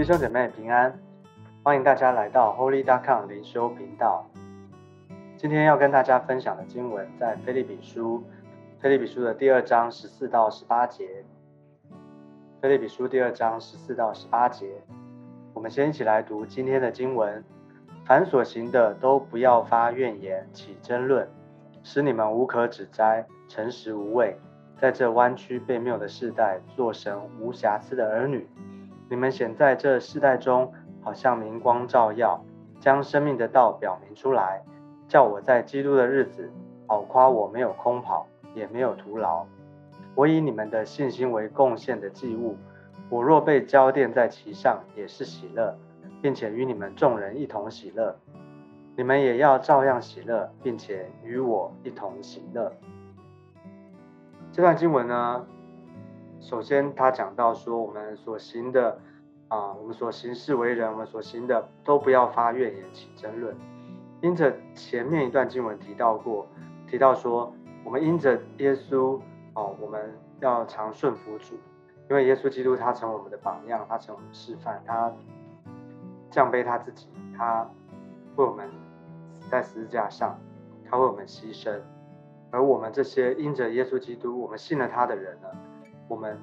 弟兄姐妹平安，欢迎大家来到 Holy d o c o m 灵修频道。今天要跟大家分享的经文在菲利比书，菲利比书的第二章十四到十八节。菲利比书第二章十四到十八节，我们先一起来读今天的经文。凡所行的，都不要发怨言，起争论，使你们无可指摘，诚实无畏，在这弯曲悖谬的世代，做神无瑕疵的儿女。你们显在这世代中，好像明光照耀，将生命的道表明出来，叫我在基督的日子，好夸我没有空跑，也没有徒劳。我以你们的信心为贡献的祭物，我若被浇奠在其上，也是喜乐，并且与你们众人一同喜乐。你们也要照样喜乐，并且与我一同喜乐。这段经文呢？首先，他讲到说，我们所行的啊，我们所行事为人，我们所行的都不要发怨言起争论。因着前面一段经文提到过，提到说，我们因着耶稣哦，我们要常顺服主，因为耶稣基督他成为我们的榜样，他成为我们示范，他降卑他自己，他为我们死在十字架上，他为我们牺牲，而我们这些因着耶稣基督，我们信了他的人呢？我们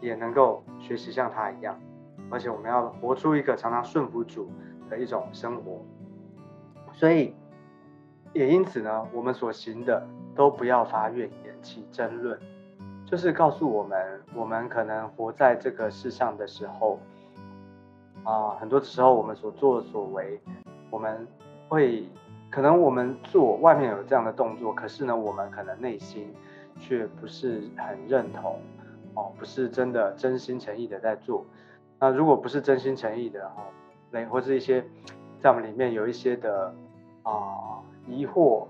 也能够学习像他一样，而且我们要活出一个常常顺服主的一种生活。所以，也因此呢，我们所行的都不要发怨言起争论，就是告诉我们，我们可能活在这个世上的时候，啊，很多时候我们所作所为，我们会可能我们做外面有这样的动作，可是呢，我们可能内心却不是很认同。哦，不是真的真心诚意的在做。那如果不是真心诚意的，哦，那或是一些在我们里面有一些的啊疑惑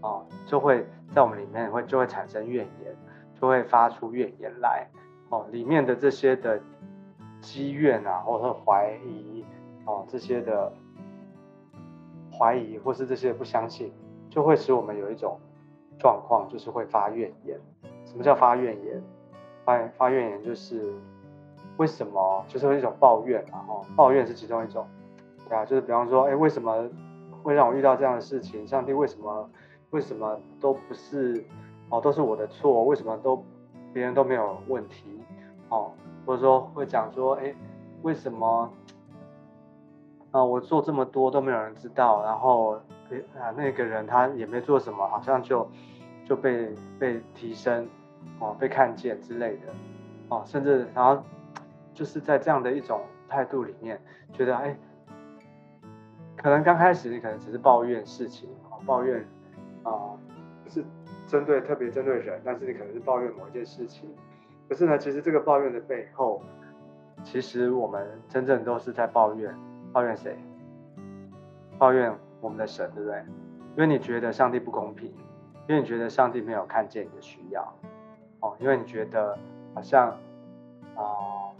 啊，就会在我们里面会就会产生怨言，就会发出怨言来。哦，里面的这些的积怨啊，或者怀疑哦，这些的怀疑或是这些不相信，就会使我们有一种状况，就是会发怨言。什么叫发怨言？发发怨言就是为什么？就是一种抱怨嘛，哈，抱怨是其中一种，对啊，就是比方说，哎，为什么会让我遇到这样的事情？上帝为什么为什么都不是哦，都是我的错？为什么都别人都没有问题？哦，或者说会讲说，哎，为什么啊我做这么多都没有人知道？然后啊那个人他也没做什么，好像就就被被提升。哦，被看见之类的，哦，甚至然后就是在这样的一种态度里面，觉得哎，可能刚开始你可能只是抱怨事情，抱怨啊，不是针对特别针对人，但是你可能是抱怨某一件事情。可是呢，其实这个抱怨的背后，其实我们真正都是在抱怨，抱怨谁？抱怨我们的神，对不对？因为你觉得上帝不公平，因为你觉得上帝没有看见你的需要。哦，因为你觉得好像啊，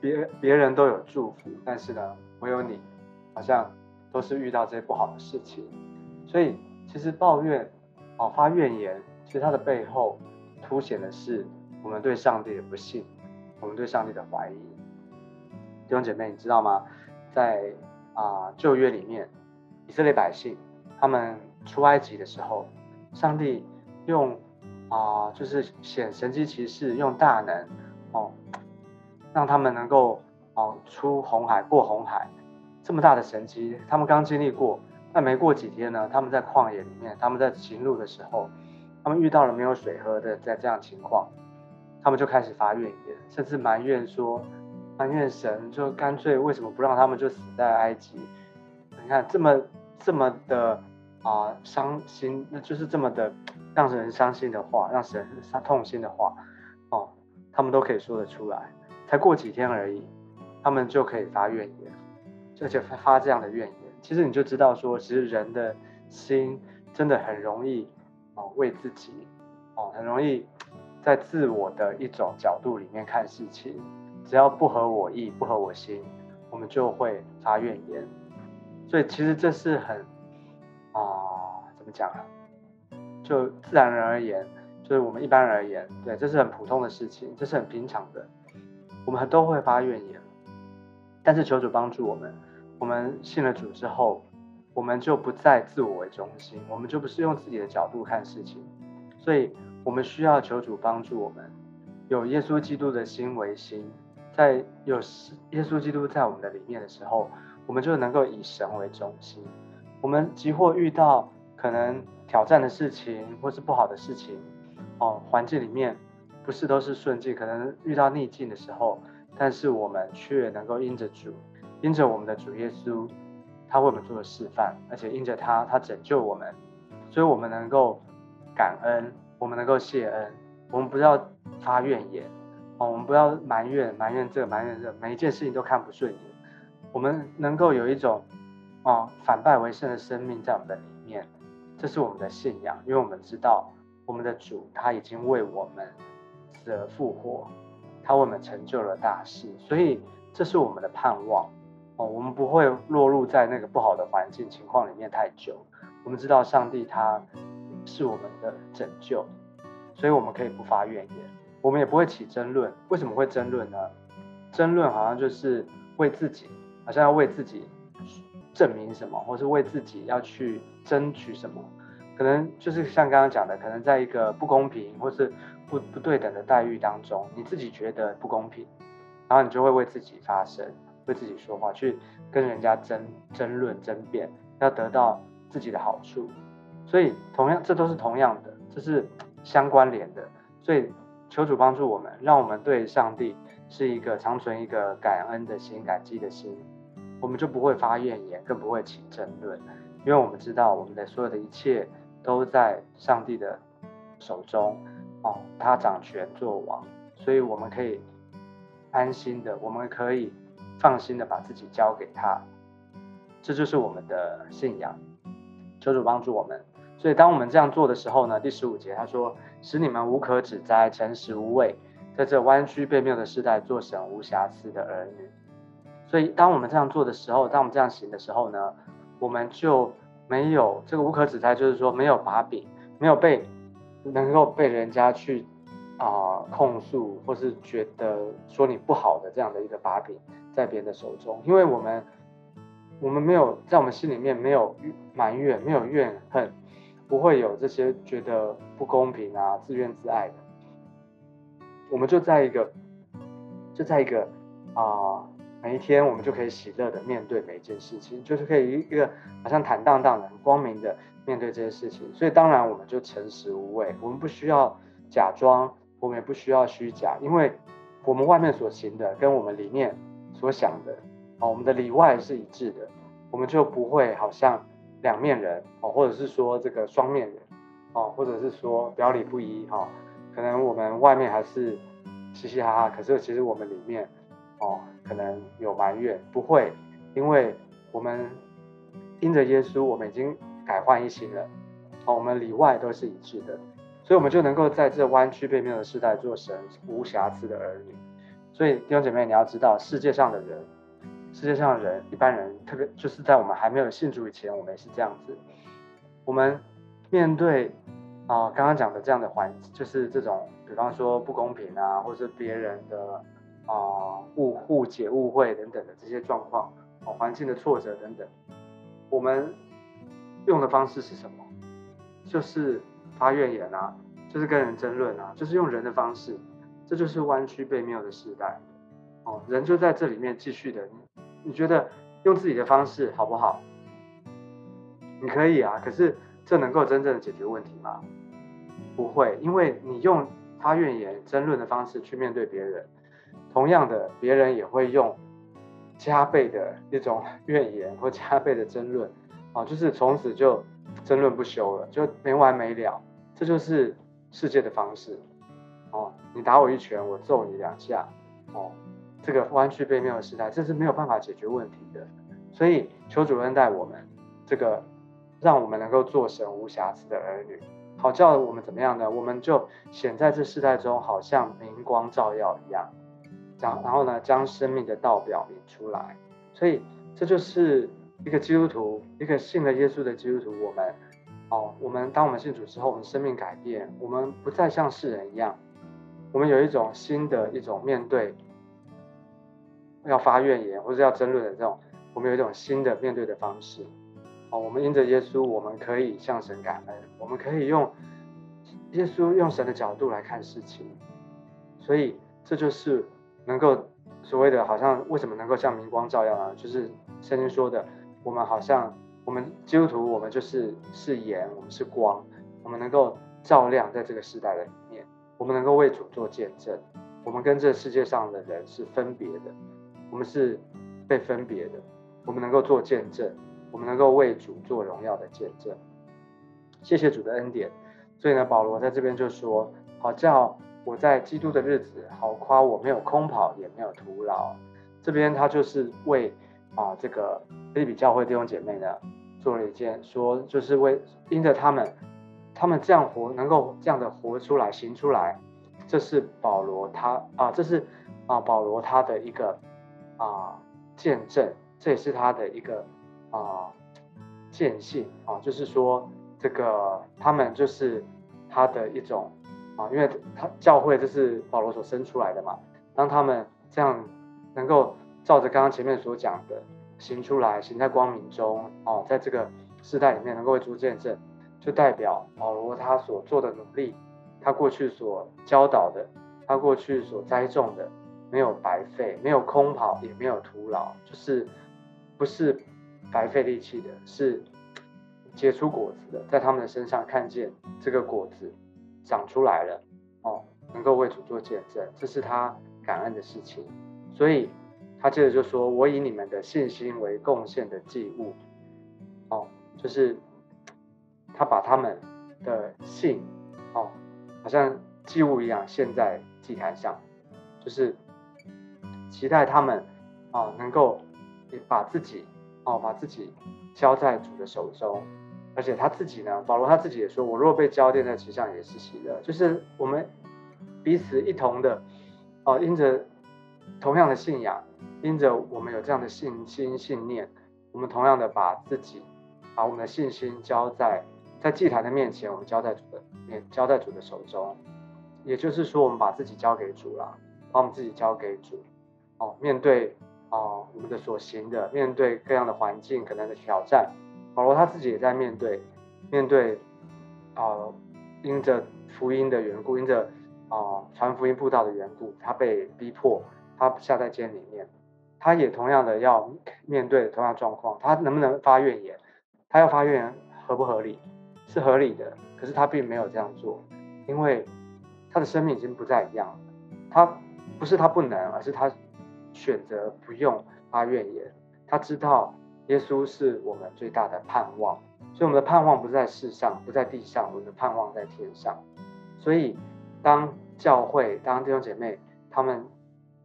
别别人都有祝福，但是呢，唯有你好像都是遇到这些不好的事情，所以其实抱怨哦发怨言，其实它的背后凸显的是我们对上帝的不信，我们对上帝的怀疑。弟兄姐妹，你知道吗？在啊旧约里面，以色列百姓他们出埃及的时候，上帝用啊，就是显神机骑士用大能哦，让他们能够哦出红海过红海，这么大的神机，他们刚经历过。那没过几天呢，他们在旷野里面，他们在行路的时候，他们遇到了没有水喝的，在这样情况，他们就开始发怨言，甚至埋怨说，埋怨神，就干脆为什么不让他们就死在埃及？你看这么这么的啊伤心，那就是这么的。让人伤心的话，让神伤痛心的话，哦，他们都可以说得出来。才过几天而已，他们就可以发怨言，而且发这样的怨言。其实你就知道说，其实人的心真的很容易哦，为自己哦，很容易在自我的一种角度里面看事情。只要不合我意、不合我心，我们就会发怨言。所以其实这是很啊，怎么讲啊？就自然人而言，就是我们一般人而言，对，这是很普通的事情，这是很平常的。我们都会发怨言，但是求主帮助我们，我们信了主之后，我们就不再自我为中心，我们就不是用自己的角度看事情，所以我们需要求主帮助我们，有耶稣基督的心为心，在有耶稣基督在我们的里面的时候，我们就能够以神为中心。我们即或遇到可能挑战的事情，或是不好的事情，哦，环境里面不是都是顺境，可能遇到逆境的时候。但是我们却能够因着主，因着我们的主耶稣，他为我们做了示范，而且因着他，他拯救我们，所以我们能够感恩，我们能够谢恩，我们不要发怨言，哦，我们不要埋怨，埋怨这，埋怨这，每一件事情都看不顺眼，我们能够有一种，哦，反败为胜的生命在我们的里面，这是我们的信仰，因为我们知道我们的主他已经为我们死而复活。他为我们成就了大事，所以这是我们的盼望哦。我们不会落入在那个不好的环境情况里面太久。我们知道上帝他是我们的拯救，所以我们可以不发怨言，我们也不会起争论。为什么会争论呢？争论好像就是为自己，好像要为自己证明什么，或是为自己要去争取什么。可能就是像刚刚讲的，可能在一个不公平或是。不不对等的待遇当中，你自己觉得不公平，然后你就会为自己发声，为自己说话，去跟人家争争论、争辩，要得到自己的好处。所以同样，这都是同样的，这是相关联的。所以求主帮助我们，让我们对上帝是一个长存一个感恩的心、感激的心，我们就不会发怨言，更不会起争论，因为我们知道我们的所有的一切都在上帝的手中。哦，他掌权作王，所以我们可以安心的，我们可以放心的把自己交给他，这就是我们的信仰。求主帮助我们。所以当我们这样做的时候呢，第十五节他说：“使你们无可指摘，诚实无畏，在这弯曲背谬的时代，做神无瑕疵的儿女。”所以当我们这样做的时候，当我们这样行的时候呢，我们就没有这个无可指摘，就是说没有把柄，没有被。能够被人家去啊控诉，或是觉得说你不好的这样的一个把柄在别人的手中，因为我们我们没有在我们心里面没有埋怨，没有怨恨，不会有这些觉得不公平啊、自怨自艾的，我们就在一个就在一个啊每一天，我们就可以喜乐的面对每一件事情，就是可以一个好像坦荡荡的、很光明的。面对这些事情，所以当然我们就诚实无畏，我们不需要假装，我们也不需要虚假，因为我们外面所行的跟我们里面所想的，哦，我们的里外是一致的，我们就不会好像两面人哦，或者是说这个双面人哦，或者是说表里不一哈，可能我们外面还是嘻嘻哈哈，可是其实我们里面哦，可能有埋怨，不会，因为我们因着耶稣，我们已经。改换一新了，哦，我们里外都是一致的，所以我们就能够在这弯曲背面的时代做神无瑕疵的儿女。所以弟兄姐妹，你要知道，世界上的人，世界上的人，一般人，特别就是在我们还没有信主以前，我们也是这样子。我们面对啊，刚刚讲的这样的环，就是这种，比方说不公平啊，或者别人的啊误误解、误会等等的这些状况，哦，环境的挫折等等，我们。用的方式是什么？就是发怨言啊，就是跟人争论啊，就是用人的方式，这就是弯曲背谬的时代。哦，人就在这里面继续的。你觉得用自己的方式好不好？你可以啊，可是这能够真正的解决问题吗？不会，因为你用发怨言、争论的方式去面对别人，同样的，别人也会用加倍的一种怨言或加倍的争论。啊，就是从此就争论不休了，就没完没了。这就是世界的方式。哦，你打我一拳，我揍你两下。哦，这个弯曲背面的时代，这是没有办法解决问题的。所以求主恩待我们，这个让我们能够做神无瑕疵的儿女，好叫我们怎么样呢？我们就显在这世代中，好像明光照耀一样。将然后呢，将生命的道表明出来。所以这就是。一个基督徒，一个信了耶稣的基督徒，我们，哦，我们当我们信主之后，我们生命改变，我们不再像世人一样，我们有一种新的一种面对要发怨言或者要争论的这种，我们有一种新的面对的方式。哦，我们因着耶稣，我们可以向神感恩，我们可以用耶稣用神的角度来看事情，所以这就是能够所谓的，好像为什么能够像明光照耀呢？就是圣经说的，我们好像我们基督徒，我们就是是盐，我们是光，我们能够照亮在这个时代的里面，我们能够为主做见证，我们跟这世界上的人是分别的，我们是被分别的，我们能够做见证。我们能够为主做荣耀的见证，谢谢主的恩典。所以呢，保罗在这边就说：“好叫我在基督的日子，好夸我没有空跑，也没有徒劳。”这边他就是为啊这个利比教会弟兄姐妹呢做了一件说，就是为因着他们，他们这样活，能够这样的活出来、行出来，这是保罗他啊，这是啊保罗他的一个啊见证，这也是他的一个。啊，见信啊，就是说这个他们就是他的一种因为他教会这是保罗所生出来的嘛。当他们这样能够照着刚刚前面所讲的行出来，行在光明中哦，在这个世代里面能够为主见证，就代表保罗他所做的努力，他过去所教导的，他过去所栽种的，没有白费，没有空跑，也没有徒劳，就是不是。白费力气的是结出果子的，在他们的身上看见这个果子长出来了哦，能够为主做见证，这是他感恩的事情。所以他接着就说：“我以你们的信心为贡献的祭物。”哦，就是他把他们的信哦，好像祭物一样献在祭坛上，就是期待他们啊能够把自己。哦，把自己交在主的手中，而且他自己呢，保罗他自己也说：“我若被交奠在其上，也是喜乐。”就是我们彼此一同的，哦，因着同样的信仰，因着我们有这样的信心信念，我们同样的把自己把我们的信心交在在祭坛的面前，我们交在主的面，交在主的手中。也就是说，我们把自己交给主了，把我们自己交给主，哦，面对。哦，我们的所行的，面对各样的环境，可能的挑战，保罗他自己也在面对，面对，啊，因着福音的缘故，因着啊传福音布道的缘故，他被逼迫，他下在监里面，他也同样的要面对同样状况，他能不能发怨言？他要发怨言合不合理？是合理的，可是他并没有这样做，因为他的生命已经不再一样了。他不是他不能，而是他。选择不用发怨言，他知道耶稣是我们最大的盼望，所以我们的盼望不在世上，不在地上，我们的盼望在天上。所以，当教会、当弟兄姐妹他们，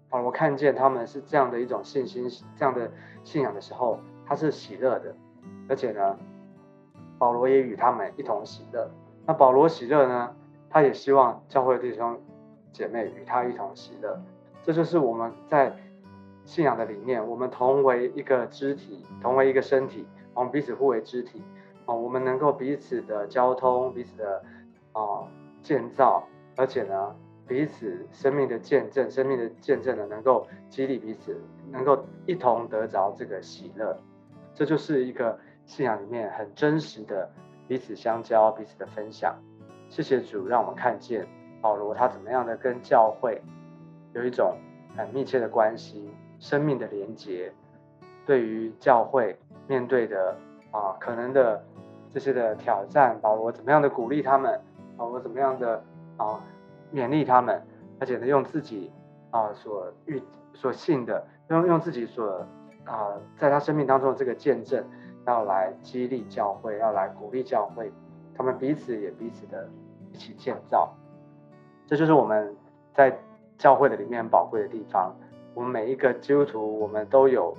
啊，我看见他们是这样的一种信心、这样的信仰的时候，他是喜乐的，而且呢，保罗也与他们一同喜乐。那保罗喜乐呢，他也希望教会弟兄姐妹与他一同喜乐。这就是我们在。信仰的理念，我们同为一个肢体，同为一个身体，我们彼此互为肢体，啊，我们能够彼此的交通，彼此的啊建造，而且呢，彼此生命的见证，生命的见证呢，能够激励彼此，能够一同得着这个喜乐，这就是一个信仰里面很真实的彼此相交，彼此的分享。谢谢主，让我们看见保罗他怎么样的跟教会有一种很密切的关系。生命的连结，对于教会面对的啊可能的这些的挑战，保罗怎么样的鼓励他们，保罗怎么样的啊勉励他们，而且呢用自己啊所遇所信的，用用自己所啊在他生命当中的这个见证，要来激励教会，要来鼓励教会，他们彼此也彼此的一起建造，这就是我们在教会的里面宝贵的地方。我们每一个基督徒，我们都有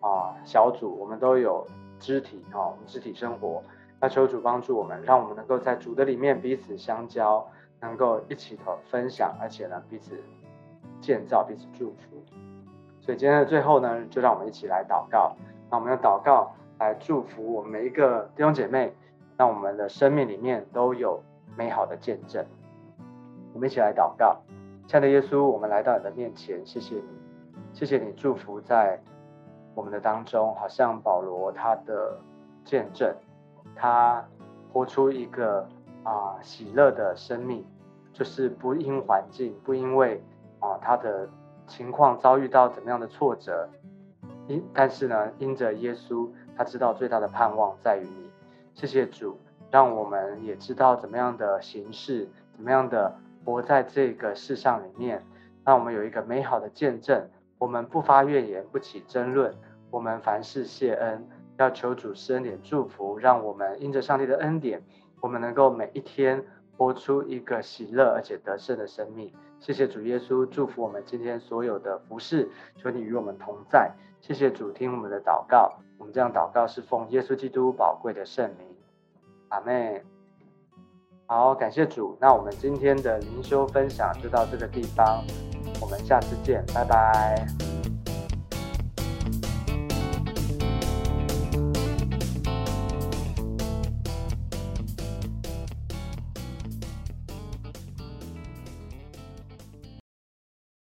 啊小组，我们都有肢体啊，我们肢体生活。那求主帮助我们，让我们能够在主的里面彼此相交，能够一起头分享，而且呢彼此建造，彼此祝福。所以今天的最后呢，就让我们一起来祷告。那我们用祷告来祝福我们每一个弟兄姐妹，让我们的生命里面都有美好的见证。我们一起来祷告，亲爱的耶稣，我们来到你的面前，谢谢你。谢谢你祝福在我们的当中，好像保罗他的见证，他活出一个啊喜乐的生命，就是不因环境，不因为啊他的情况遭遇到怎么样的挫折，因但是呢，因着耶稣，他知道最大的盼望在于你。谢谢主，让我们也知道怎么样的形式，怎么样的活在这个世上里面，让我们有一个美好的见证。我们不发怨言，不起争论，我们凡事谢恩，要求主施恩典祝福，让我们因着上帝的恩典，我们能够每一天活出一个喜乐而且得胜的生命。谢谢主耶稣，祝福我们今天所有的服饰，求你与我们同在。谢谢主，听我们的祷告。我们这样祷告是奉耶稣基督宝贵的圣名，阿妹。好，感谢主。那我们今天的灵修分享就到这个地方。我们下次见，拜拜。